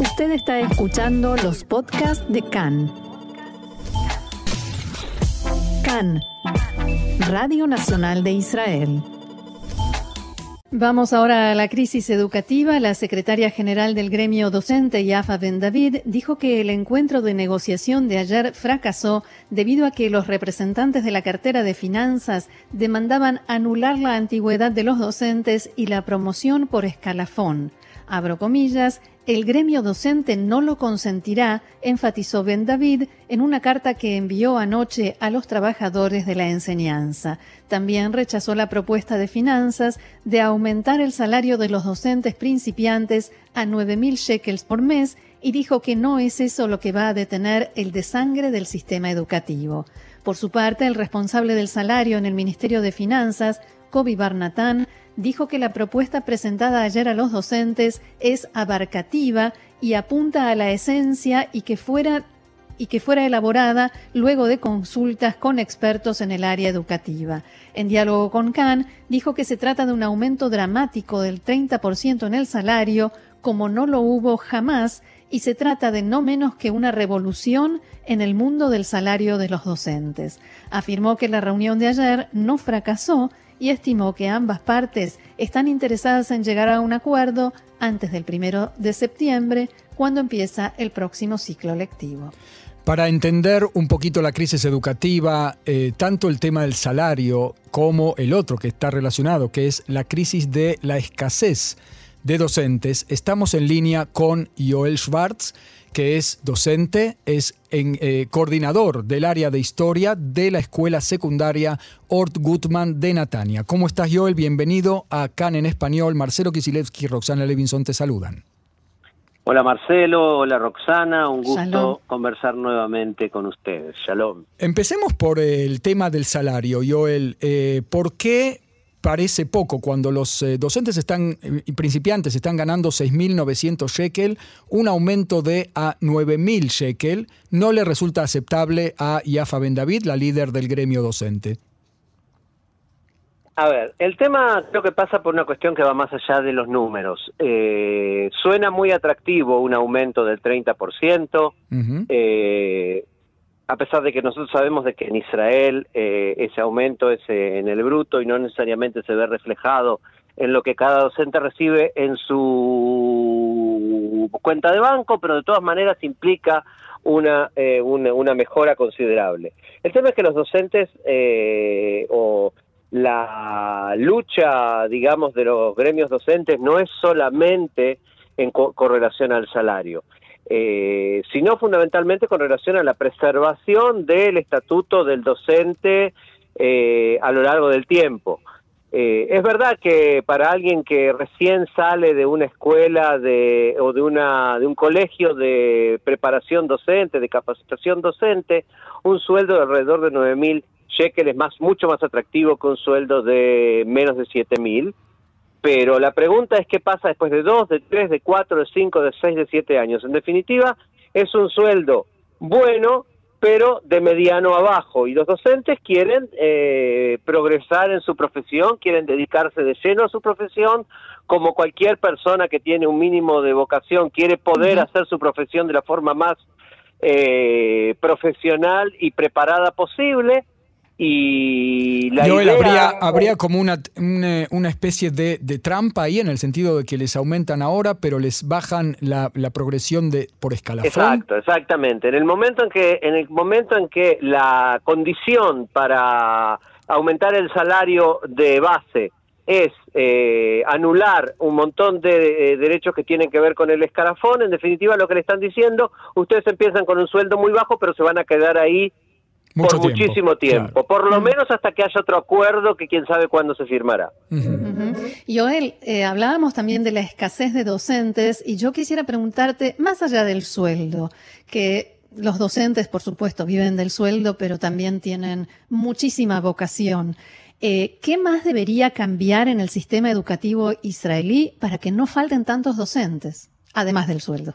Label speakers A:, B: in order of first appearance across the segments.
A: Usted está escuchando los podcasts de CAN. CAN, Radio Nacional de Israel.
B: Vamos ahora a la crisis educativa. La secretaria general del gremio docente, Yafa Ben David, dijo que el encuentro de negociación de ayer fracasó debido a que los representantes de la cartera de finanzas demandaban anular la antigüedad de los docentes y la promoción por escalafón. Abro comillas, el gremio docente no lo consentirá, enfatizó Ben David en una carta que envió anoche a los trabajadores de la enseñanza. También rechazó la propuesta de finanzas de aumentar el salario de los docentes principiantes a 9.000 shekels por mes y dijo que no es eso lo que va a detener el desangre del sistema educativo. Por su parte, el responsable del salario en el Ministerio de Finanzas, Kobi Barnatán, dijo que la propuesta presentada ayer a los docentes es abarcativa y apunta a la esencia y que fuera y que fuera elaborada luego de consultas con expertos en el área educativa. En diálogo con Khan, dijo que se trata de un aumento dramático del 30% en el salario, como no lo hubo jamás, y se trata de no menos que una revolución en el mundo del salario de los docentes. Afirmó que la reunión de ayer no fracasó y estimó que ambas partes están interesadas en llegar a un acuerdo antes del primero de septiembre, cuando empieza el próximo ciclo lectivo.
C: Para entender un poquito la crisis educativa, eh, tanto el tema del salario como el otro que está relacionado, que es la crisis de la escasez de docentes, estamos en línea con Joel Schwartz, que es docente, es en, eh, coordinador del área de historia de la escuela secundaria Ort Gutman de Natania. ¿Cómo estás, Joel? Bienvenido a CAN en español. Marcelo Kisilevsky y Roxana Levinson te saludan.
D: Hola Marcelo, hola Roxana, un gusto conversar nuevamente con ustedes. Shalom.
C: Empecemos por el tema del salario, Joel. Eh, ¿Por qué parece poco cuando los eh, docentes están y principiantes están ganando 6.900 shekel, un aumento de a 9.000 shekel no le resulta aceptable a Yafa Ben David, la líder del gremio docente.
D: A ver, el tema creo que pasa por una cuestión que va más allá de los números. Eh, suena muy atractivo un aumento del 30%, eh, a pesar de que nosotros sabemos de que en Israel eh, ese aumento es eh, en el bruto y no necesariamente se ve reflejado en lo que cada docente recibe en su cuenta de banco, pero de todas maneras implica una, eh, una, mejora considerable. El tema es que los docentes o la lucha, digamos, de los gremios docentes no es solamente en correlación al salario eh, sino fundamentalmente con relación a la preservación del estatuto del docente eh, a lo largo del tiempo. Eh, es verdad que para alguien que recién sale de una escuela de, o de, una, de un colegio de preparación docente, de capacitación docente, un sueldo de alrededor de 9.000 shekels es más, mucho más atractivo que un sueldo de menos de 7.000 pero la pregunta es qué pasa después de dos, de tres, de cuatro, de cinco, de seis, de siete años. En definitiva, es un sueldo bueno, pero de mediano abajo. Y los docentes quieren eh, progresar en su profesión, quieren dedicarse de lleno a su profesión, como cualquier persona que tiene un mínimo de vocación, quiere poder hacer su profesión de la forma más eh, profesional y preparada posible y la
C: habría, habría como una, una, especie de, trampa ahí en el sentido de que les aumentan ahora, pero les bajan la, la, progresión de por escalafón.
D: Exacto, exactamente. En el momento en que en el momento en que la condición para aumentar el salario de base es eh, anular un montón de eh, derechos que tienen que ver con el escalafón, en definitiva lo que le están diciendo, ustedes empiezan con un sueldo muy bajo, pero se van a quedar ahí por muchísimo tiempo, por lo menos hasta que haya otro acuerdo que quién sabe cuándo se firmará.
B: Joel, eh, hablábamos también de la escasez de docentes y yo quisiera preguntarte, más allá del sueldo, que los docentes, por supuesto, viven del sueldo, pero también tienen muchísima vocación. Eh, ¿Qué más debería cambiar en el sistema educativo israelí para que no falten tantos docentes, además del sueldo?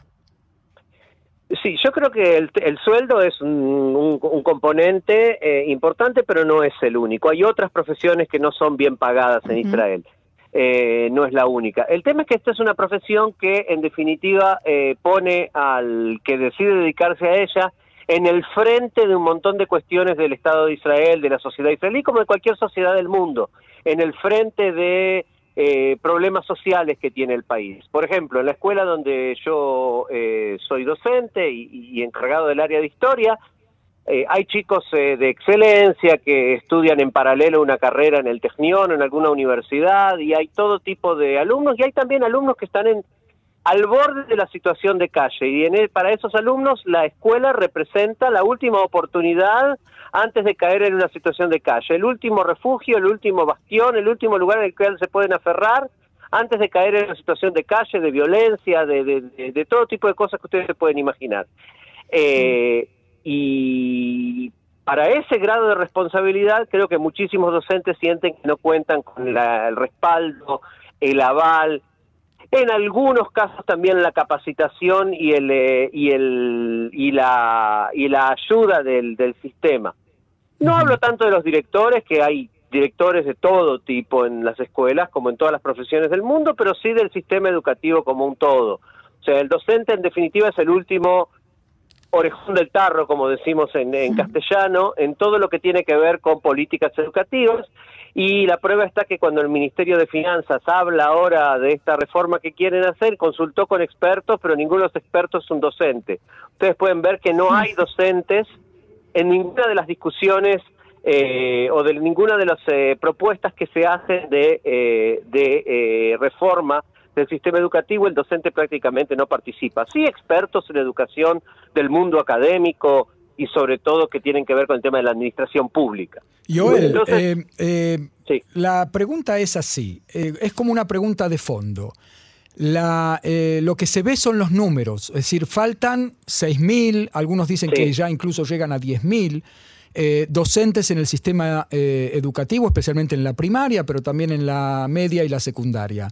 D: Sí, yo creo que el, sueldo es un, componente eh, importante, pero no es el único. Hay otras profesiones que no son bien pagadas en Israel. eh, no es la única. El tema es que esta es una profesión que en definitiva eh, pone al que decide dedicarse a ella en el frente de un montón de cuestiones del Estado de Israel, de la sociedad israelí, como de cualquier sociedad del mundo, en el frente de eh, problemas sociales que tiene el país. Por ejemplo, en la escuela donde yo soy docente y, encargado del área de historia, eh, hay chicos eh, de excelencia que estudian en paralelo una carrera en el Technion, en alguna universidad, y hay todo tipo de alumnos, y hay también alumnos que están en, al borde de la situación de calle, y en para esos alumnos la escuela representa la última oportunidad antes de caer en una situación de calle, el último refugio, el último bastión, el último lugar en el cual se pueden aferrar antes de caer en una situación de calle, de violencia, de, de, todo tipo de cosas que ustedes se pueden imaginar. Eh, y para ese grado de responsabilidad creo que muchísimos docentes sienten que no cuentan con el respaldo, el aval, en algunos casos también la capacitación y el eh, y el y la y la ayuda del, del sistema. No hablo tanto de los directores, que hay directores de todo tipo en las escuelas, como en todas las profesiones del mundo, pero sí del sistema educativo como un todo. O sea, el docente en definitiva es el último orejón del tarro, como decimos en, castellano, en todo lo que tiene que ver con políticas educativas. Y la prueba está que cuando el Ministerio de Finanzas habla ahora de esta reforma que quieren hacer, consultó con expertos, pero ninguno de los expertos es un docente. Ustedes pueden ver que no hay docentes en ninguna de las discusiones eh, o de ninguna de las eh, propuestas que se hacen de, eh, de reforma del sistema educativo, el docente prácticamente no participa. Sí, expertos en educación del mundo académico y sobre todo que tienen que ver con el tema de la administración pública.
C: Joel, eh, eh, la pregunta es así, eh, es como una pregunta de fondo. La, lo que se ve son los números, es decir, faltan 6.000, algunos dicen que ya incluso llegan a 10.000. docentes en el sistema educativo, especialmente en la primaria, pero también en la media y la secundaria.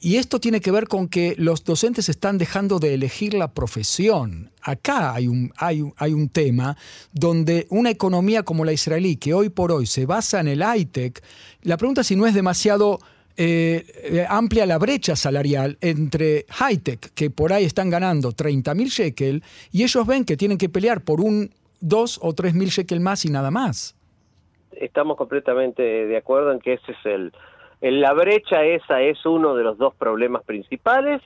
C: Y esto tiene que ver con que los docentes están dejando de elegir la profesión. Acá hay un, hay, hay un tema donde una economía como la israelí, que hoy por hoy se basa en el high-tech, la pregunta es si no es demasiado eh, eh, amplia la brecha salarial entre high-tech, que por ahí están ganando 30 mil shekel, y ellos ven que tienen que pelear por un 2 o 3 mil shekel más y nada más.
D: Estamos completamente de acuerdo en que ese es el la brecha esa es uno de los dos problemas principales.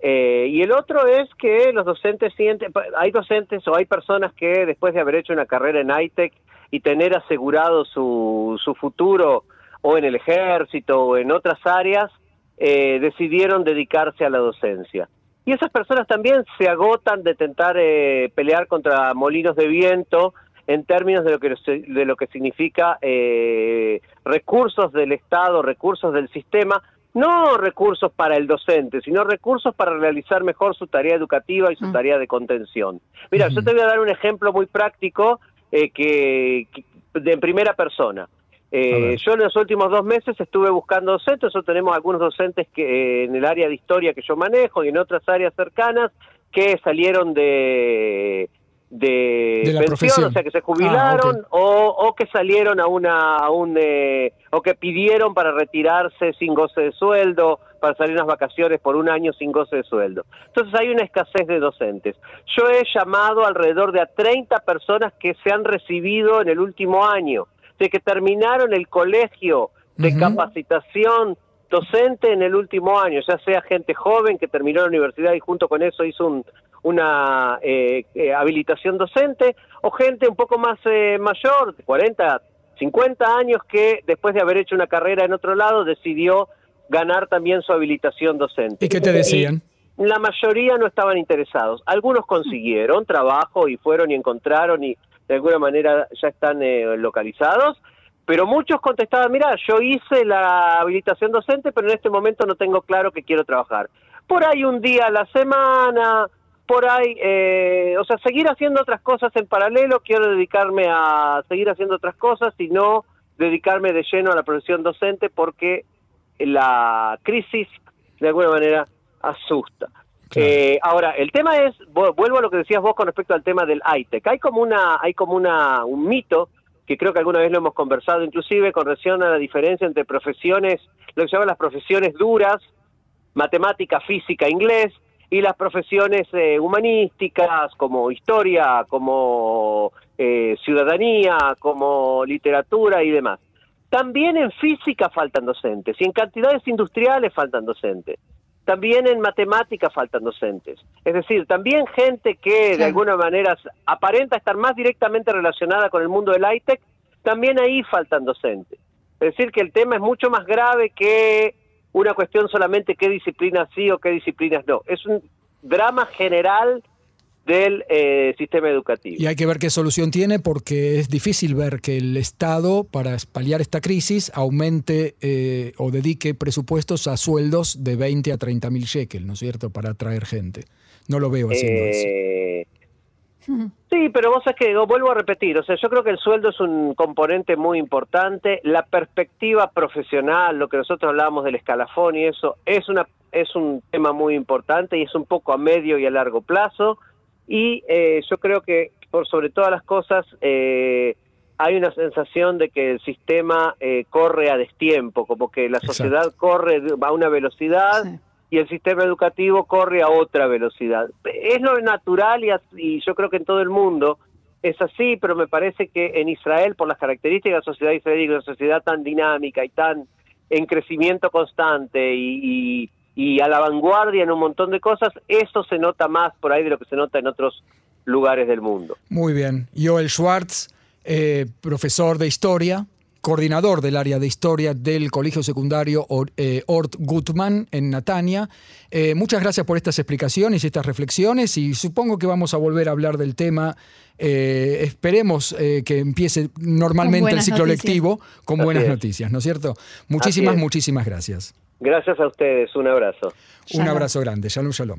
D: Eh, y el otro es que los docentes sienten, hay docentes o hay personas que después de haber hecho una carrera en ITEC y tener asegurado su, su futuro o en el ejército o en otras áreas, eh, decidieron dedicarse a la docencia. Y esas personas también se agotan de intentar eh, pelear contra molinos de viento en términos de lo que, de lo que significa eh, recursos del Estado, recursos del sistema, no recursos para el docente, sino recursos para realizar mejor su tarea educativa y su ah. tarea de contención. Mira, yo te voy a dar un ejemplo muy práctico eh, que, de primera persona. Eh, yo en los últimos dos meses estuve buscando docentes, nosotros tenemos algunos docentes que en el área de historia que yo manejo y en otras áreas cercanas que salieron de de, pensión, o sea que se jubilaron ah, o, que salieron a una a un eh, o que pidieron para retirarse sin goce de sueldo, para salir unas vacaciones por un año sin goce de sueldo. Entonces hay una escasez de docentes. Yo he llamado alrededor de a 30 personas que se han recibido en el último año, de que terminaron el colegio de capacitación docente en el último año, ya sea gente joven que terminó la universidad y junto con eso hizo un, una eh, eh, habilitación docente, o gente un poco más eh, mayor, 40, 50 años, que después de haber hecho una carrera en otro lado decidió ganar también su habilitación docente.
C: ¿Y qué te decían?
D: la mayoría no estaban interesados. Algunos consiguieron trabajo y fueron y encontraron y de alguna manera ya están localizados, pero muchos contestaban, mira, yo hice la habilitación docente, pero en este momento no tengo claro que quiero trabajar. Por ahí un día a la semana, por ahí, eh, o sea, seguir haciendo otras cosas en paralelo, quiero dedicarme a seguir haciendo otras cosas y no dedicarme de lleno a la profesión docente porque la crisis de alguna manera asusta. Eh, ahora, el tema es, vuelvo a lo que decías vos con respecto al tema del ITEC. Hay como una, hay como una, un mito que creo que alguna vez lo hemos conversado, inclusive con relación a la diferencia entre profesiones, lo que se llaman las profesiones duras, matemática, física, inglés, y las profesiones eh, humanísticas como historia, como eh, ciudadanía, como literatura y demás. También en física faltan docentes y en cantidades industriales faltan docentes. También en matemática faltan docentes. Es decir, también gente que de alguna manera aparenta estar más directamente relacionada con el mundo del high-tech, también ahí faltan docentes. Es decir, que el tema es mucho más grave que una cuestión solamente qué disciplinas sí o qué disciplinas no. Es un drama general del eh, sistema educativo.
C: Y hay que ver qué solución tiene porque es difícil ver que el Estado, para paliar esta crisis, aumente eh, o dedique presupuestos a sueldos de 20 a 30 mil shekels, ¿no es cierto?, para atraer gente. No lo veo haciendo eso.
D: Sí, pero vos sabés que vuelvo a repetir, o sea, yo creo que el sueldo es un componente muy importante, la perspectiva profesional, lo que nosotros hablábamos del escalafón y eso, es, una, es un tema muy importante y es un poco a medio y a largo plazo, y eh, yo creo que por sobre todas las cosas eh, hay una sensación de que el sistema eh, corre a destiempo, como que la sociedad corre a una velocidad y el sistema educativo corre a otra velocidad. Es lo natural y, yo creo que en todo el mundo es así, pero me parece que en Israel, por las características de la sociedad israelí, una sociedad tan dinámica y tan en crecimiento constante y, a la vanguardia en un montón de cosas, eso se nota más por ahí de lo que se nota en otros lugares del mundo.
C: Muy bien. Joel Schwartz, eh, profesor de historia, coordinador del área de historia del Colegio Secundario eh, Ort Gutmann en Natania. Eh, muchas gracias por estas explicaciones y estas reflexiones y supongo que vamos a volver a hablar del tema. Eh, esperemos que empiece normalmente el ciclo lectivo con buenas noticias, ¿no es cierto? Muchísimas, muchísimas gracias.
D: Gracias a ustedes, un abrazo.
C: Un abrazo grande, shalom, shalom.